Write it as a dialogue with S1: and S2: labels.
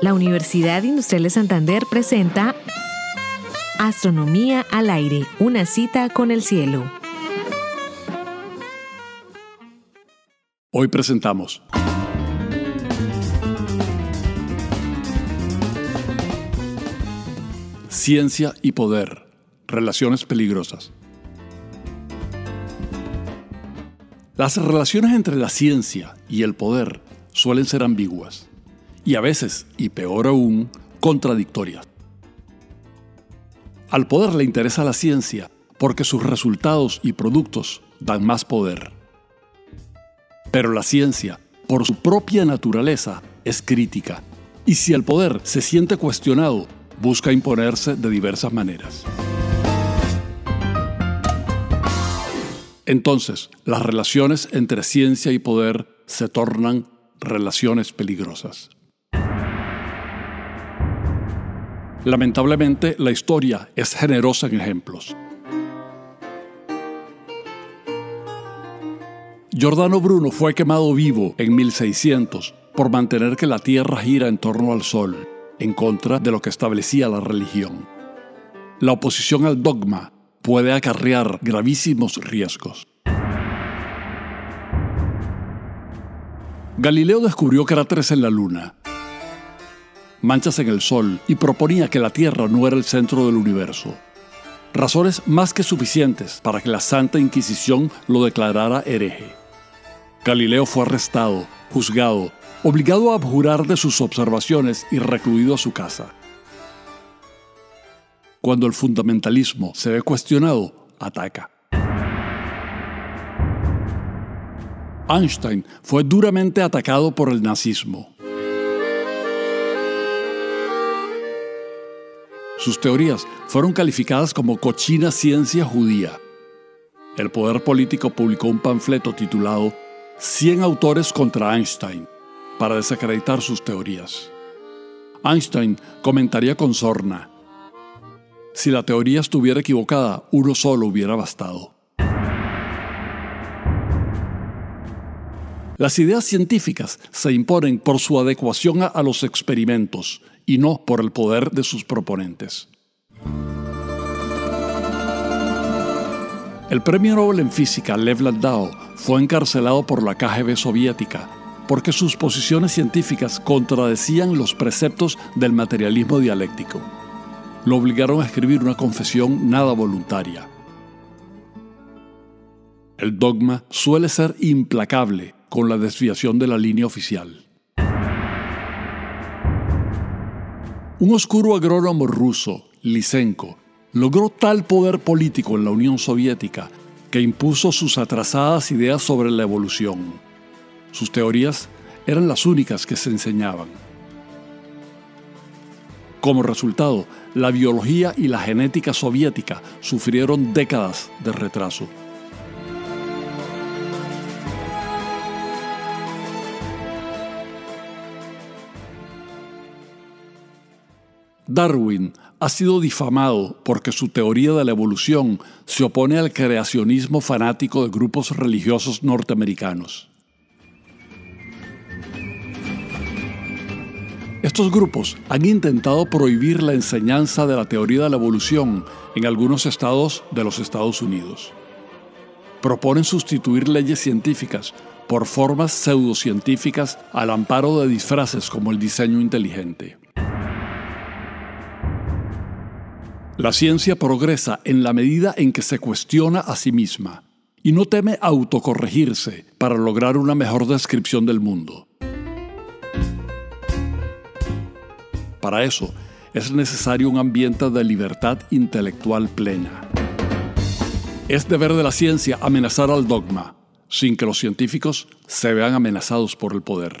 S1: La Universidad Industrial de Santander presenta Astronomía al aire, una cita con el cielo.
S2: Hoy presentamos Ciencia y poder, relaciones peligrosas. Las relaciones entre la ciencia y el poder suelen ser ambiguas y a veces, y peor aún, contradictorias. Al poder le interesa la ciencia porque sus resultados y productos dan más poder. Pero la ciencia, por su propia naturaleza, es crítica, y si el poder se siente cuestionado, busca imponerse de diversas maneras. Entonces, las relaciones entre ciencia y poder se tornan relaciones peligrosas. Lamentablemente, la historia es generosa en ejemplos. Giordano Bruno fue quemado vivo en 1600 por mantener que la Tierra gira en torno al Sol, en contra de lo que establecía la religión. La oposición al dogma puede acarrear gravísimos riesgos. Galileo descubrió cráteres en la Luna, manchas en el Sol y proponía que la Tierra no era el centro del universo. Razones más que suficientes para que la Santa Inquisición lo declarara hereje. Galileo fue arrestado, juzgado, obligado a abjurar de sus observaciones y recluido a su casa. Cuando el fundamentalismo se ve cuestionado, ataca. Einstein fue duramente atacado por el nazismo. Sus teorías fueron calificadas como cochina ciencia judía. El poder político publicó un panfleto titulado 100 autores contra Einstein para desacreditar sus teorías. Einstein comentaría con sorna, si la teoría estuviera equivocada, uno solo hubiera bastado. Las ideas científicas se imponen por su adecuación a, los experimentos y no por el poder de sus proponentes. El premio Nobel en física Lev Landau fue encarcelado por la KGB soviética porque sus posiciones científicas contradecían los preceptos del materialismo dialéctico. Lo obligaron a escribir una confesión nada voluntaria. El dogma suele ser implacable con la desviación de la línea oficial. Un oscuro agrónomo ruso, Lysenko, logró tal poder político en la Unión Soviética que impuso sus atrasadas ideas sobre la evolución. Sus teorías eran las únicas que se enseñaban. Como resultado, la biología y la genética soviética sufrieron décadas de retraso. Darwin ha sido difamado porque su teoría de la evolución se opone al creacionismo fanático de grupos religiosos norteamericanos. Estos grupos han intentado prohibir la enseñanza de la teoría de la evolución en algunos estados de los Estados Unidos. Proponen sustituir leyes científicas por formas pseudocientíficas al amparo de disfraces como el diseño inteligente. La ciencia progresa en la medida en que se cuestiona a sí misma y no teme autocorregirse para lograr una mejor descripción del mundo. Para eso es necesario un ambiente de libertad intelectual plena. Es deber de la ciencia amenazar al dogma, sin que los científicos se vean amenazados por el poder.